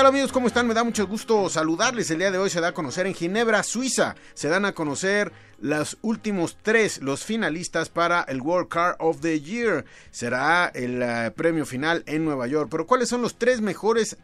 Tal amigos? ¿Cómo están? Me da mucho gusto saludarles. El día de hoy se da a conocer en Ginebra, Suiza. Se dan a conocer los últimos tres, los finalistas para el World Car of the Year. Será el uh, premio final en Nueva York. Pero ¿cuáles son los tres mejores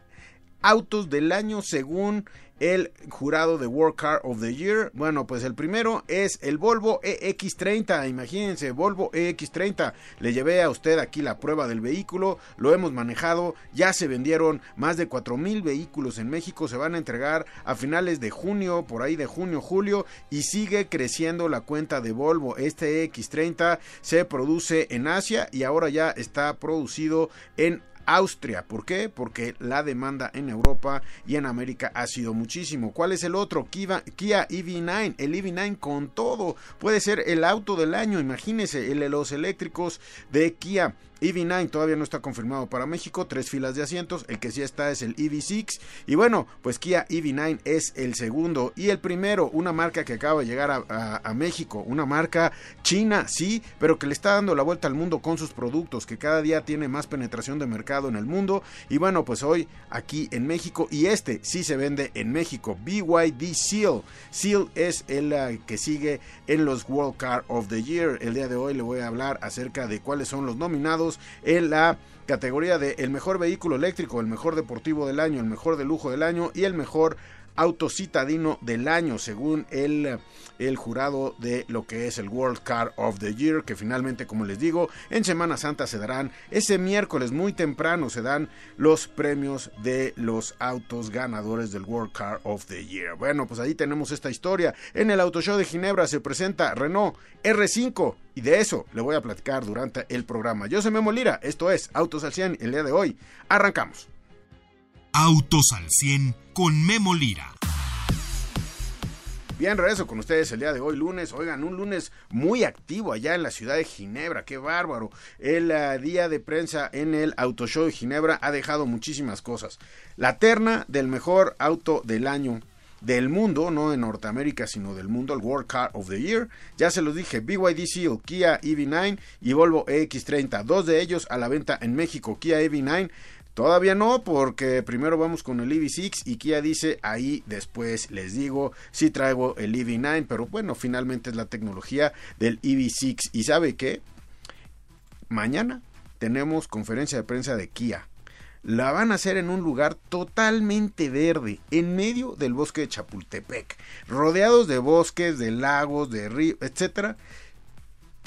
autos del año según el jurado de World Car of the Year. Bueno, pues el primero es el Volvo EX30. Imagínense, Volvo EX30. Le llevé a usted aquí la prueba del vehículo, lo hemos manejado, ya se vendieron más de 4000 vehículos en México, se van a entregar a finales de junio, por ahí de junio, julio, y sigue creciendo la cuenta de Volvo. Este EX30 se produce en Asia y ahora ya está producido en Austria. ¿Por qué? Porque la demanda en Europa y en América ha sido muchísimo. ¿Cuál es el otro? Kia, EV9. El EV9 con todo. Puede ser el auto del año. Imagínese, el los eléctricos de Kia. EV9 todavía no está confirmado para México, tres filas de asientos, el que sí está es el EV6 y bueno, pues Kia EV9 es el segundo y el primero, una marca que acaba de llegar a, México, una marca china, sí, pero que le está dando la vuelta al mundo con sus productos, que cada día tiene más penetración de mercado en el mundo. Y bueno, pues hoy aquí en México y este sí se vende en México, BYD Seal, Seal es el uh, que sigue en los World Car of the Year, el día de hoy le voy a hablar acerca de cuáles son los nominados en la categoría de el mejor vehículo eléctrico, el mejor deportivo del año, el mejor de lujo del año y el mejor auto citadino del año, según el, el, jurado de lo que es el World Car of the Year, que finalmente, como les digo, en Semana Santa se darán ese miércoles muy temprano, se dan los premios de los autos ganadores del World Car of the Year. Bueno, pues ahí tenemos esta historia. En el Auto Show de Ginebra se presenta Renault R5 y de eso le voy a platicar durante el programa. Yo soy Memo Lira, esto es Autos al 100 el día de hoy. Arrancamos. Autos al 100 con Memo Lira. Bien, regreso con ustedes el día de hoy, lunes. Oigan, un lunes muy activo allá en la ciudad de Ginebra, qué bárbaro. El uh, día de prensa en el Auto Show de Ginebra ha dejado muchísimas cosas. La terna del mejor auto del año del mundo, no de Norteamérica, sino del mundo, el World Car of the Year. Ya se los dije, BYD Seal, Kia EV9 y Volvo EX30. Dos de ellos a la venta en México, Kia EV9. Todavía no, porque primero vamos con el EV6 y Kia dice ahí después les digo si traigo el EV9, pero bueno, finalmente es la tecnología del EV6. ¿Y sabe qué? Mañana tenemos conferencia de prensa de Kia la van a hacer en un lugar totalmente verde, en medio del bosque de Chapultepec, rodeados de bosques, de lagos, de ríos, etcétera.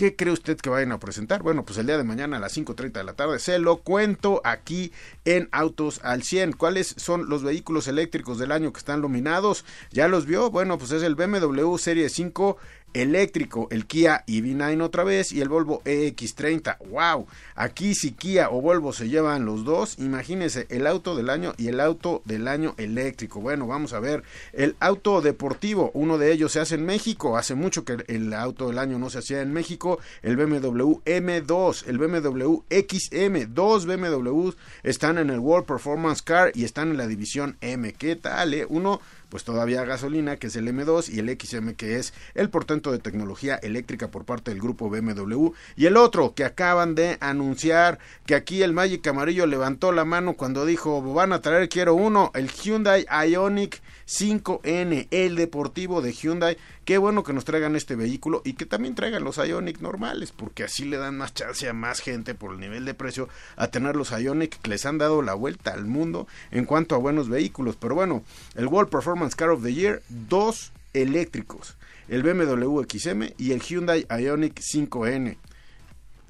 ¿Qué cree usted que vayan a presentar? Bueno, pues el día de mañana a las 5.30 de la tarde se lo cuento aquí en Autos al 100. ¿Cuáles son los vehículos eléctricos del año que están nominados? ¿Ya los vio? Bueno, pues es el BMW Serie 5 eléctrico, el Kia EV9 otra vez y el Volvo EX30. ¡Wow! Aquí si Kia o Volvo se llevan los dos, imagínense el auto del año y el auto del año eléctrico. Bueno, vamos a ver el auto deportivo, uno de ellos se hace en México, hace mucho que el auto del año no se hacía en México, el BMW M2, el BMW XM, dos BMW están en el World Performance Car y están en la división M. ¿Qué tal? Eh? Uno pues todavía gasolina, que es el M2, y el XM, que es el portento de tecnología eléctrica por parte del grupo BMW. Y el otro, que acaban de anunciar que aquí el Magic Amarillo levantó la mano cuando dijo, van a traer, quiero uno, el Hyundai Ionic 5N, el deportivo de Hyundai. Qué bueno que nos traigan este vehículo y que también traigan los Ionic normales, porque así le dan más chance a más gente por el nivel de precio a tener los Ionic que les han dado la vuelta al mundo en cuanto a buenos vehículos. Pero bueno, el World Performance Car of the Year, dos eléctricos, el BMW XM y el Hyundai Ionic 5N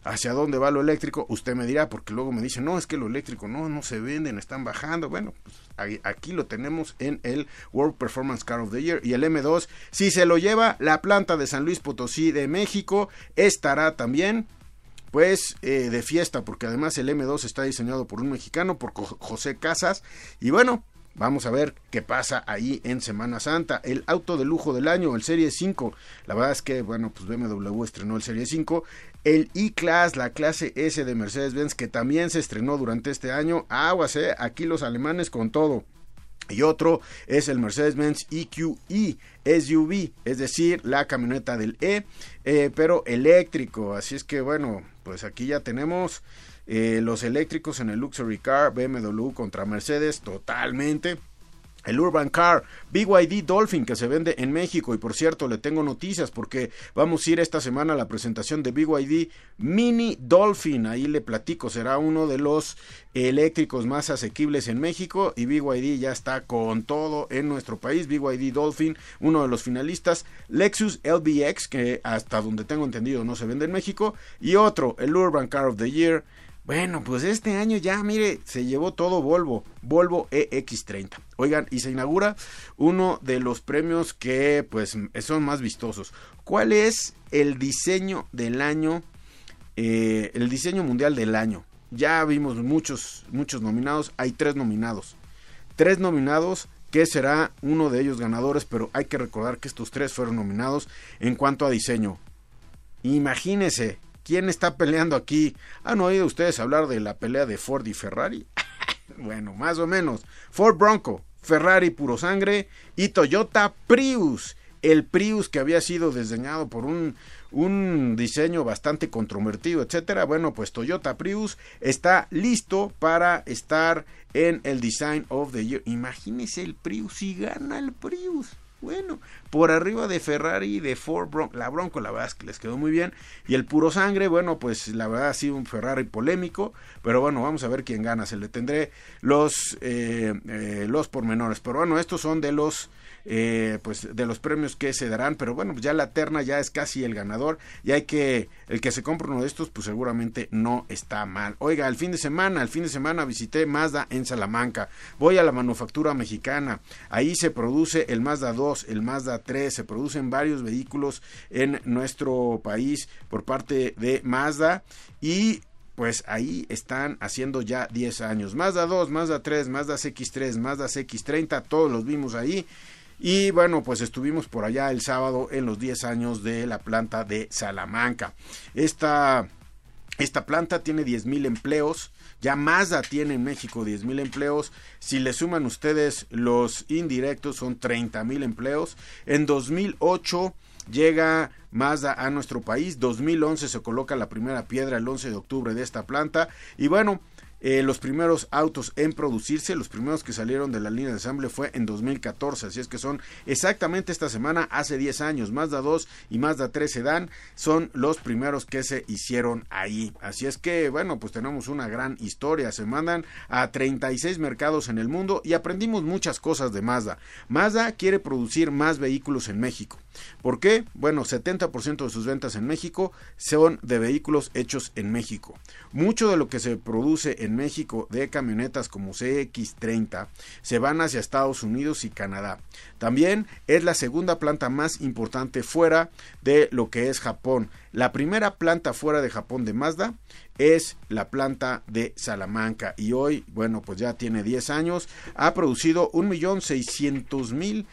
hacia dónde va lo eléctrico, usted me dirá, porque luego me dice, no, es que lo eléctrico no, no se venden, están bajando. Bueno, pues aquí lo tenemos en el World Performance Car of the Year y el M2. Si se lo lleva la planta de San Luis Potosí de México, estará también pues eh, de fiesta, porque además el M2 está diseñado por un mexicano, por José Casas, y bueno, Vamos a ver qué pasa ahí en Semana Santa. El auto de lujo del año, el Serie 5. La verdad es que, bueno, pues BMW estrenó el Serie 5. El E-Class, la clase S de Mercedes-Benz, que también se estrenó durante este año. Aguas, eh, aquí los alemanes con todo. Y otro es el Mercedes-Benz EQE SUV, es decir, la camioneta del E, eh, pero eléctrico. Así es que bueno, pues aquí ya tenemos eh, los eléctricos en el Luxury Car, BMW contra Mercedes, totalmente. El Urban Car BYD Dolphin que se vende en México. Y por cierto le tengo noticias porque vamos a ir esta semana a la presentación de BYD Mini Dolphin, ahí le platico, será uno de los eléctricos más asequibles en México y BYD ya está con todo en nuestro país, BYD Dolphin, uno de los finalistas, Lexus LBX que hasta donde tengo entendido no se vende en México. Y otro, el Urban Car of the Year bueno, pues este año ya, mire, se llevó todo Volvo, Volvo EX30. Oigan, y se inaugura uno de los premios que pues son más vistosos. ¿Cuál es el diseño del año, eh, el diseño mundial del año? Ya vimos muchos, muchos nominados, hay tres nominados. Tres nominados que será uno de ellos ganadores, pero hay que recordar que estos tres fueron nominados en cuanto a diseño. Imagínese, ¿Quién está peleando aquí? ¿Han oído ustedes hablar de la pelea de Ford y Ferrari? bueno, más o menos. Ford Bronco, Ferrari puro sangre y Toyota Prius. El Prius que había sido diseñado por un, un diseño bastante controvertido, etcétera. Bueno, pues Toyota Prius está listo para estar en el Design of the Year. Imagínese el Prius y gana el Prius. Bueno, por arriba de Ferrari y de Ford Bronco, la Bronco la verdad es que les quedó muy bien. Y el puro sangre, bueno, pues la verdad ha sido un Ferrari polémico, pero bueno, vamos a ver quién gana, se le tendré los eh, eh, los pormenores, pero bueno, estos son de los eh, pues de los premios que se darán, pero bueno, ya la terna ya es casi el ganador y hay que, el que se compre uno de estos, pues seguramente no está mal. Oiga, el fin de semana, el fin de semana visité Mazda en Salamanca, voy a la manufactura mexicana, ahí se produce el Mazda 2, el Mazda 3, se producen varios vehículos en nuestro país por parte de Mazda y pues ahí están haciendo ya 10 años. Mazda 2, Mazda 3, Mazda CX3, Mazda CX30, todos los vimos ahí. Y bueno, pues estuvimos por allá el sábado en los 10 años de la planta de Salamanca. Esta, esta planta tiene 10.000 empleos. Ya Mazda tiene en México 10.000 empleos. Si le suman ustedes los indirectos, son 30.000 empleos. En 2008 llega Mazda a nuestro país. 2011 se coloca la primera piedra el 11 de octubre de esta planta. Y bueno, eh, los primeros autos en producirse, los primeros que salieron de la línea de ensamble fue en 2014, así es que son exactamente esta semana, hace 10 años, Mazda 2 y Mazda 3 Sedan son los primeros que se hicieron ahí. Así es que, bueno, pues tenemos una gran historia, se mandan a 36 mercados en el mundo y aprendimos muchas cosas de Mazda. Mazda quiere producir más vehículos en México. ¿Por qué? Bueno, 70% de sus ventas en México son de vehículos hechos en México. Mucho de lo que se produce en México de camionetas como CX30 se van hacia Estados Unidos y Canadá. También es la segunda planta más importante fuera de lo que es Japón. La primera planta fuera de Japón de Mazda es la planta de Salamanca y hoy, bueno, pues ya tiene 10 años, ha producido un millón seiscientos mil,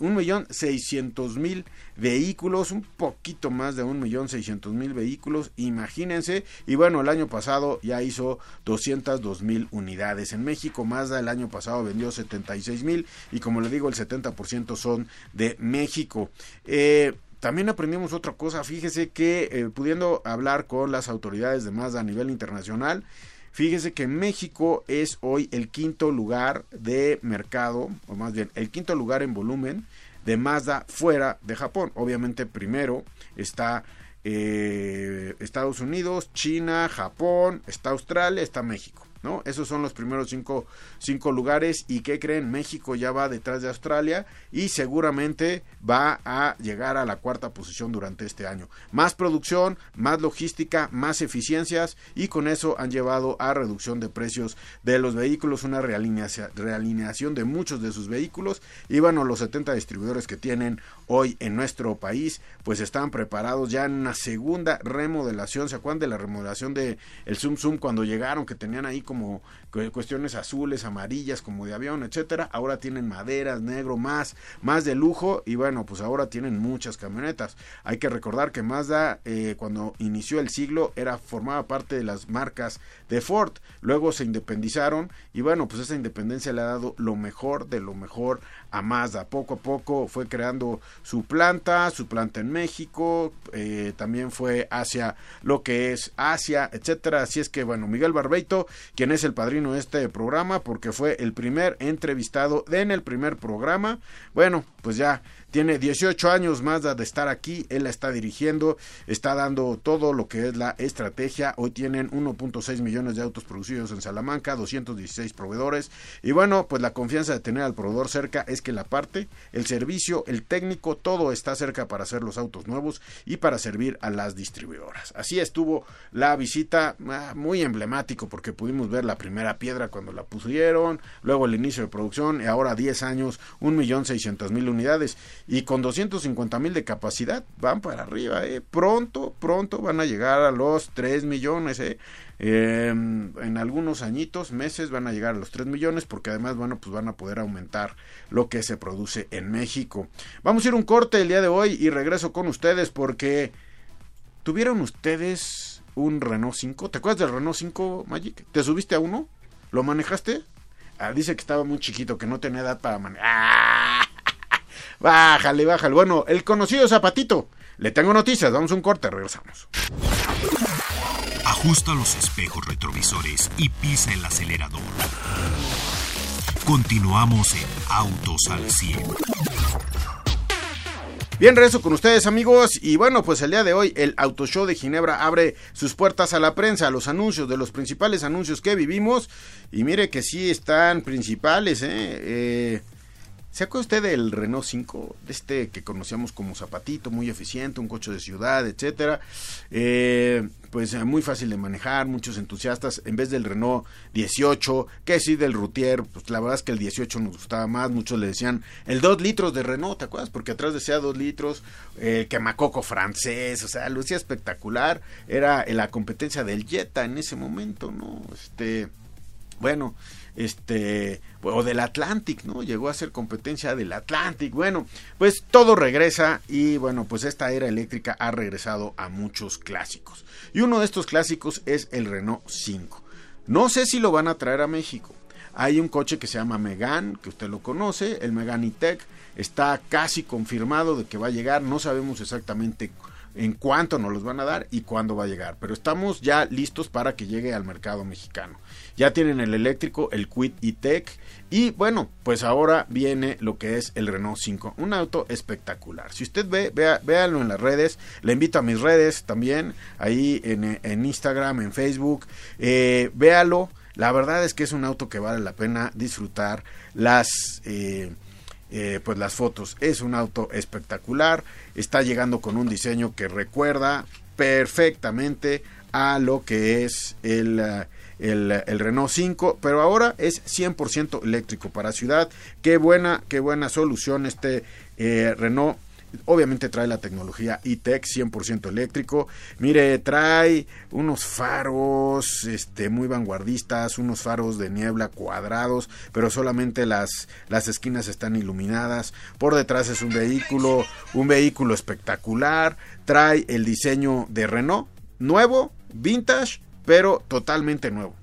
un millón seiscientos mil vehículos, un poquito más de un millón seiscientos mil vehículos, imagínense, y bueno, el año pasado ya hizo 202 mil unidades. En México, Mazda el año pasado vendió 76 mil y como le digo, el 70% son de México. Eh, también aprendimos otra cosa, fíjese que eh, pudiendo hablar con las autoridades de Mazda a nivel internacional, fíjese que México es hoy el quinto lugar de mercado, o más bien el quinto lugar en volumen de Mazda fuera de Japón. Obviamente primero está eh, Estados Unidos, China, Japón, está Australia, está México. ¿No? Esos son los primeros cinco, cinco lugares y ¿qué creen? México ya va detrás de Australia y seguramente va a llegar a la cuarta posición durante este año. Más producción, más logística, más eficiencias y con eso han llevado a reducción de precios de los vehículos, una realineación, de muchos de sus vehículos y bueno, los 70 distribuidores que tienen hoy en nuestro país pues están preparados ya en una segunda remodelación, ¿se acuerdan de la remodelación de el Zoom Zoom cuando llegaron que tenían ahí como cuestiones azules, amarillas como de avión, etcétera, ahora tienen maderas, negro, más, más de lujo y bueno, pues ahora tienen muchas camionetas. Hay que recordar que Mazda eh, cuando inició el siglo era formaba parte de las marcas de Ford, luego se independizaron y bueno, pues esa independencia le ha dado lo mejor de lo mejor a Mazda. Poco a poco fue creando su planta, su planta en México, eh, también fue hacia lo que es Asia, etcétera. Así es que bueno, Miguel Barbeito, quien es el padrino de este programa, porque fue el primer entrevistado en el primer programa. Bueno, pues ya tiene 18 años más de estar aquí, él la está dirigiendo, está dando todo lo que es la estrategia. Hoy tienen 1.6 millones de autos producidos en Salamanca, 216 proveedores. Y bueno, pues la confianza de tener al proveedor cerca es que la parte, el servicio, el técnico, todo está cerca para hacer los autos nuevos y para servir a las distribuidoras. Así estuvo la visita, ah, muy emblemático porque pudimos ver la primera piedra cuando la pusieron, luego el inicio de producción y ahora 10 años, 1.600.000 unidades y con 250 mil de capacidad van para arriba, ¿eh? pronto, pronto van a llegar a los 3 millones, ¿eh? Em, en algunos añitos, meses van a llegar a los 3 millones porque además bueno, pues van a poder aumentar lo que se produce en México. Vamos a ir un corte el día de hoy y regreso con ustedes porque tuvieron ustedes un Renault 5, ¿te acuerdas del Renault 5 Magic? ¿Te subiste a uno? ¿Lo manejaste? Ah, dice que estaba muy chiquito, que no tenía edad para manejar. ¡Ah! Bájale, bájale. Bueno, el conocido Zapatito. Le tengo noticias, damos un corte, regresamos. Ajusta los espejos retrovisores y pisa el acelerador. Continuamos en Autos al 100. Bien, regreso con ustedes amigos y bueno, pues el día de hoy el Auto Show de Ginebra abre sus puertas a la prensa, a los anuncios de los principales anuncios que vivimos y mire que sí están principales, ¿eh? eh ¿Se acuerda usted del Renault 5? De este que conocíamos como zapatito, muy eficiente, un coche de ciudad, etcétera. Eh, pues eh, muy fácil de manejar, muchos entusiastas, en vez del Renault 18, que sí del Routier, pues la verdad es que el 18 nos gustaba más, muchos le decían el 2 litros de Renault, ¿te acuerdas? Porque atrás decía 2 litros, el quemacoco francés, o sea, lucía espectacular, era la competencia del Jetta en ese momento, ¿no? Este, bueno, este o del Atlantic, ¿no? Llegó a ser competencia del Atlantic. Bueno, pues todo regresa y bueno, pues esta era eléctrica ha regresado a muchos clásicos. Y uno de estos clásicos es el Renault 5. No sé si lo van a traer a México. Hay un coche que se llama Megan, que usted lo conoce, el Megan E-Tech. Está casi confirmado de que va a llegar, no sabemos exactamente en cuánto nos los van a dar y cuándo va a llegar, pero estamos ya listos para que llegue al mercado mexicano. Ya tienen el eléctrico, el Quid E-Tech y bueno, pues ahora viene lo que es el Renault 5, un auto espectacular. Si usted ve, vea, véanlo en las redes, le invito a mis redes también, ahí en, Instagram, en Facebook, eh, véalo. La verdad es que es un auto que vale la pena disfrutar las... Eh, eh, pues las fotos. Es un auto espectacular, está llegando con un diseño que recuerda perfectamente a lo que es el, eh, el, Renault 5, pero ahora es 100% eléctrico para ciudad. Qué buena, qué buena solución este eh, Renault Obviamente trae la tecnología e-tech 100% eléctrico. Mire, trae unos faros este, muy vanguardistas, unos faros de niebla cuadrados, pero solamente las, las esquinas están iluminadas. Por detrás es un vehículo, un vehículo espectacular. Trae el diseño de Renault, nuevo, vintage, pero totalmente nuevo.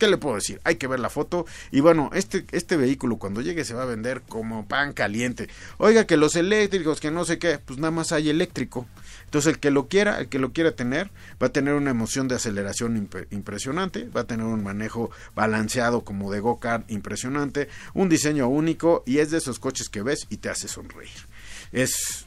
¿Qué le puedo decir? Hay que ver la foto. Y bueno, este, este vehículo cuando llegue se va a vender como pan caliente. Oiga, que los eléctricos, que no sé qué, pues nada más hay eléctrico. Entonces el que lo quiera, el que lo quiera tener, va a tener una emoción de aceleración impresionante, va a tener un manejo balanceado como de go-kart impresionante, un diseño único y es de esos coches que ves y te hace sonreír. Es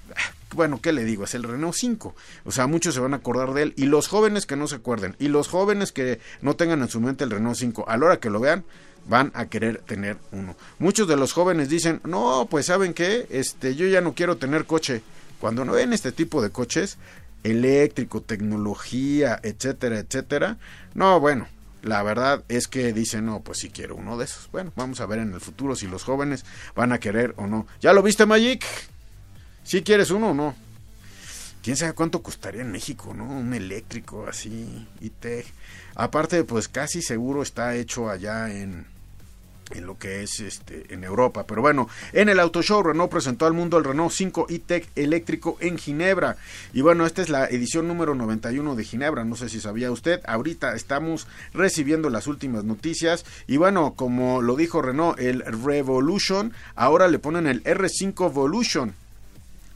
bueno, ¿qué le digo? Es el Renault 5. O sea, muchos se van a acordar de él. Y los jóvenes que no se acuerden, y los jóvenes que no tengan en su mente el Renault 5, a la hora que lo vean, van a querer tener uno. Muchos de los jóvenes dicen, no, pues saben qué, este, yo ya no quiero tener coche. Cuando no ven este tipo de coches, eléctrico, tecnología, etcétera, etcétera, no, bueno, la verdad es que dicen, no, pues sí quiero uno de esos. Bueno, vamos a ver en el futuro si los jóvenes van a querer o no. ¿Ya lo viste, Magic? ¿Si ¿Sí quieres uno o no? quién sabe cuánto costaría en México, ¿no? Un eléctrico así, te... Aparte, pues casi seguro está hecho allá en, en lo que es este en Europa. Pero bueno, en el Auto Show Renault presentó al mundo el Renault 5 e-Tech eléctrico en Ginebra. Y bueno, esta es la edición número 91 de Ginebra, no sé si sabía usted. Ahorita estamos recibiendo las últimas noticias y bueno, como lo dijo Renault, el Revolution, ahora le ponen el R5 Evolution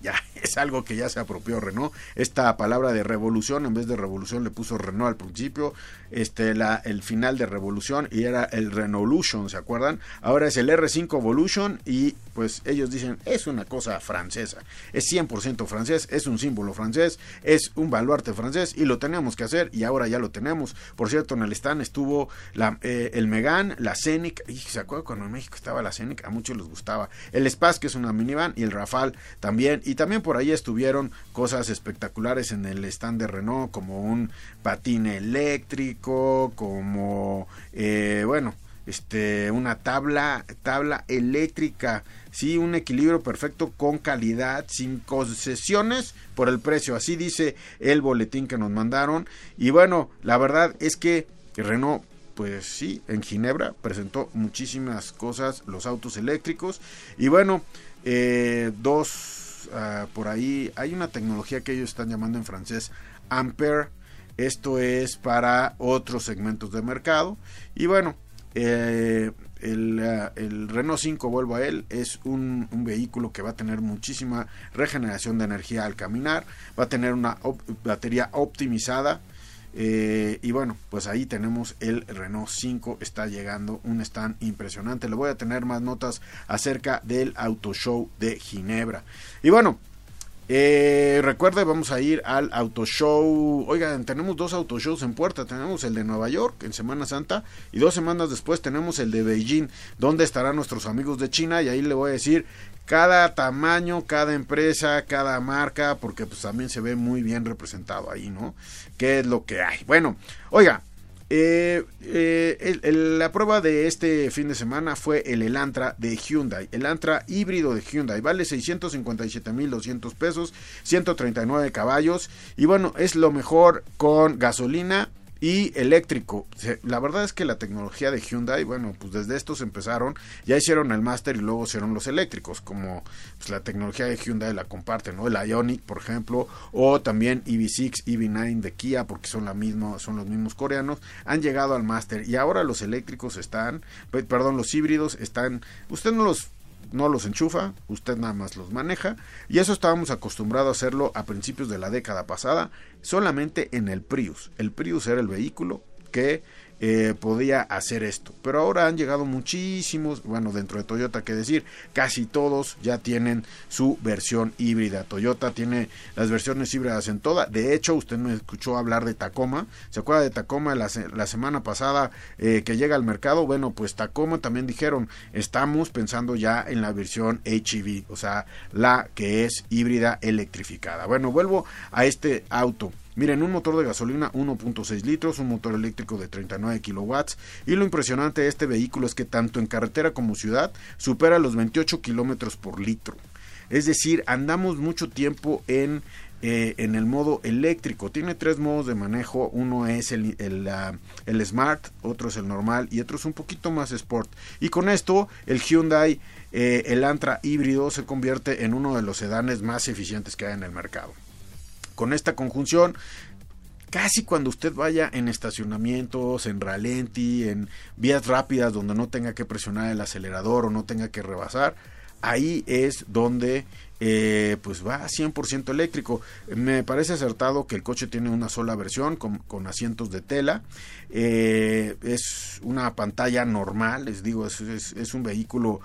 ya es algo que ya se apropió Renault. Esta palabra de revolución, en vez de revolución le puso Renault al principio, este, la, el final de revolución y era el Renaulution, ¿se acuerdan? Ahora es el R5 Evolution y pues ellos dicen es una cosa francesa, es 100% francés, es un símbolo francés, es un baluarte francés y lo tenemos que hacer y ahora ya lo tenemos. Por cierto, en el stand estuvo eh, el Megan, la Scenic, y ¿se acuerdan cuando en México estaba la Scenic? A muchos les gustaba. El Spaz, que es una minivan, y el Rafale también y también por ahí estuvieron cosas espectaculares en el stand de Renault, como un patín eléctrico, como, eh, bueno, este, una tabla, tabla eléctrica, sí, un equilibrio perfecto con calidad, sin concesiones por el precio, así dice el boletín que nos mandaron. Y bueno, la verdad es que Renault pues sí, en Ginebra presentó muchísimas cosas, los autos eléctricos. Y bueno, eh, dos Ah, por ahí hay una tecnología que ellos están llamando en francés Ampere. Esto es para otros segmentos de mercado. Y bueno, eh, ah, el, Renault 5, vuelvo a él, es un, vehículo que va a tener muchísima regeneración de energía al caminar, va a tener una batería optimizada eh, y bueno, pues ahí tenemos el Renault 5, está llegando un stand impresionante. Le voy a tener más notas acerca del Auto Show de Ginebra. Y bueno, eh, recuerde, vamos a ir al Auto Show. Oigan, tenemos dos Auto Shows en puerta. Tenemos el de Nueva York en Semana Santa y dos semanas después tenemos el de Beijing, donde estarán nuestros amigos de China. Y ahí le voy a decir cada tamaño, cada empresa, cada marca, porque pues también se ve muy bien representado ahí, ¿no? ¿Qué es lo que hay? Bueno, oiga, eh, eh, la prueba de este fin de semana fue el Elantra de Hyundai. El Elantra híbrido de Hyundai vale 657.200 pesos, 139 caballos. Y bueno, es lo mejor con gasolina y eléctrico. La verdad es que la tecnología de Hyundai, bueno, pues desde estos empezaron, ya hicieron el Master y luego hicieron los eléctricos, como pues la tecnología de Hyundai la comparten, ¿no? El Ionic, por ejemplo, o también EV6, EV9 de Kia, porque son la misma, son los mismos coreanos, han llegado al Master y ahora los eléctricos están, perdón, los híbridos están, usted no los no los enchufa, usted nada más los maneja y eso estábamos acostumbrados a hacerlo a principios de la década pasada solamente en el Prius. El Prius era el vehículo que eh, podía hacer esto. Pero ahora han llegado muchísimos, bueno, dentro de Toyota, que decir, casi todos ya tienen su versión híbrida. Toyota tiene las versiones híbridas en toda. De hecho, usted me escuchó hablar de Tacoma. ¿Se acuerda de Tacoma la, semana pasada eh, que llega al mercado? Bueno, pues Tacoma también dijeron, estamos pensando ya en la versión HEV, o sea, la que es híbrida electrificada. Bueno, vuelvo a este auto. Miren, un motor de gasolina 1.6 litros, un motor eléctrico de 39 kilowatts y lo impresionante de este vehículo es que tanto en carretera como ciudad supera los 28 kilómetros por litro. Es decir, andamos mucho tiempo en, eh, en el modo eléctrico. Tiene tres modos de manejo. Uno es el, el, Smart, otro es el normal y otro es un poquito más Sport. Y con esto el Hyundai, eh, el Antra híbrido, se convierte en uno de los sedanes más eficientes que hay en el mercado con esta conjunción casi cuando usted vaya en estacionamientos, en ralenti, en vías rápidas donde no tenga que presionar el acelerador o no tenga que rebasar, ahí es donde eh, pues va a 100% eléctrico. Me parece acertado que el coche tiene una sola versión con, asientos de tela. Eh, es una pantalla normal, les digo, es, un vehículo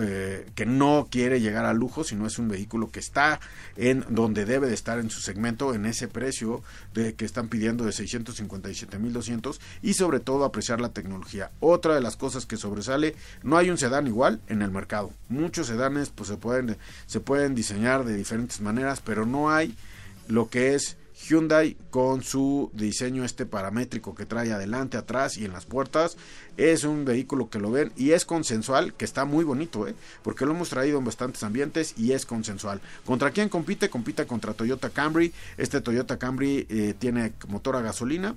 eh, que no quiere llegar a lujo, sino es un vehículo que está en donde debe de estar en su segmento, en ese precio de, que están pidiendo de 657.200 y sobre todo apreciar la tecnología. Otra de las cosas que sobresale, no hay un sedán igual en el mercado. Muchos sedanes pues se pueden, se pueden diseñar de diferentes maneras, pero no hay lo que es Hyundai con su diseño este paramétrico que trae adelante, atrás y en las puertas. Es un vehículo que lo ven y es consensual, que está muy bonito, ¿eh? porque lo hemos traído en bastantes ambientes y es consensual. ¿Contra quién compite? Compite contra Toyota Camry. Este Toyota Camry eh, tiene motor a gasolina,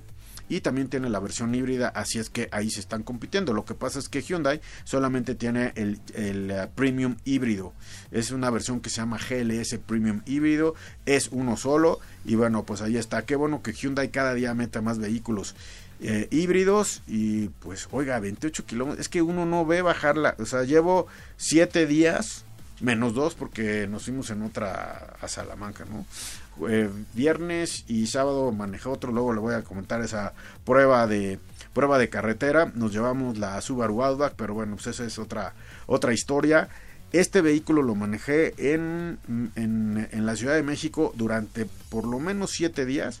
y también tiene la versión híbrida, así es que ahí se están compitiendo. Lo que pasa es que Hyundai solamente tiene el, eh, Premium híbrido, es una versión que se llama GLS Premium híbrido, es uno solo y bueno, pues ahí está. Qué bueno que Hyundai cada día meta más vehículos. Eh, híbridos y pues oiga 28 kilómetros es que uno no ve bajarla o sea llevo 7 días menos 2 porque nos fuimos en otra a Salamanca no eh, viernes y sábado manejé otro, luego le voy a comentar esa prueba de prueba de carretera, nos llevamos la Subaru Outback, pero bueno, pues esa es otra otra historia. Este vehículo lo manejé en, en, en la Ciudad de México durante por lo menos siete días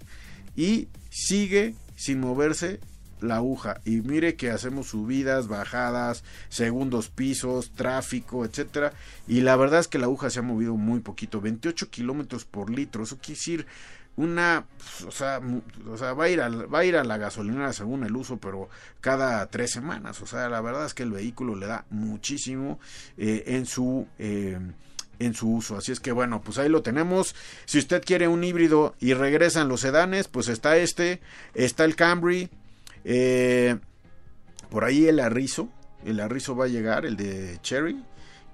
y sigue sin moverse la aguja. Y mire que hacemos subidas, bajadas, segundos pisos, tráfico, etcétera. Y la verdad es que la aguja se ha movido muy poquito, 28 kilómetros por litro, eso quiere decir una, o sea, o sea, va a ir a, va a ir a la gasolinera según el uso, pero cada tres semanas, o sea, la verdad es que el vehículo le da muchísimo eh, en su eh, en su uso. Así es que bueno, pues ahí lo tenemos. Si usted quiere un híbrido y regresan los sedanes, pues está este, está el Camry, eh, por ahí el Arrizo, el Arrizo va a llegar, el de Cherry,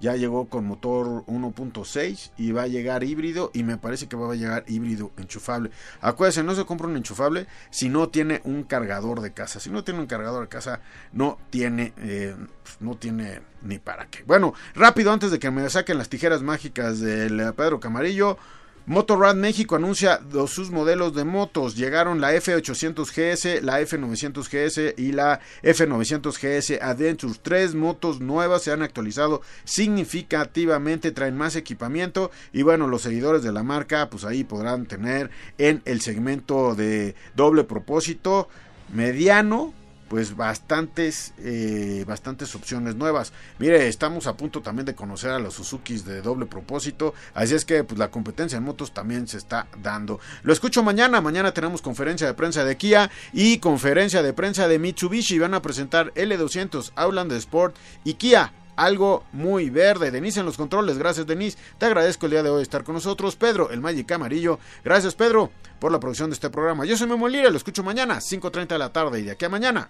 ya llegó con motor 1.6 y va a llegar híbrido y me parece que va a llegar híbrido enchufable. Acuérdense, no se compra un enchufable si no tiene un cargador de casa. Si no tiene un cargador de casa, no tiene, eh, no tiene ni para qué. Bueno, rápido antes de que me saquen las tijeras mágicas del Pedro Camarillo. Motorrad México anuncia dos sus modelos de motos. Llegaron la F800GS, la F900GS y la F900GS Adventure. Tres motos nuevas se han actualizado significativamente, traen más equipamiento y bueno, los seguidores de la marca pues ahí podrán tener en el segmento de doble propósito mediano pues bastantes, eh, bastantes opciones nuevas. Mire, estamos a punto también de conocer a los Suzukis de doble propósito, así es que pues la competencia en motos también se está dando. Lo escucho mañana, mañana tenemos conferencia de prensa de Kia y conferencia de prensa de Mitsubishi, van a presentar L200, Outlander Sport y Kia algo muy verde. Denise en los controles, gracias Denise. Te agradezco el día de hoy estar con nosotros. Pedro, el Magic Amarillo, gracias Pedro por la producción de este programa. Yo soy Memo Lira, lo escucho mañana, 5.30 de la tarde y de aquí a mañana.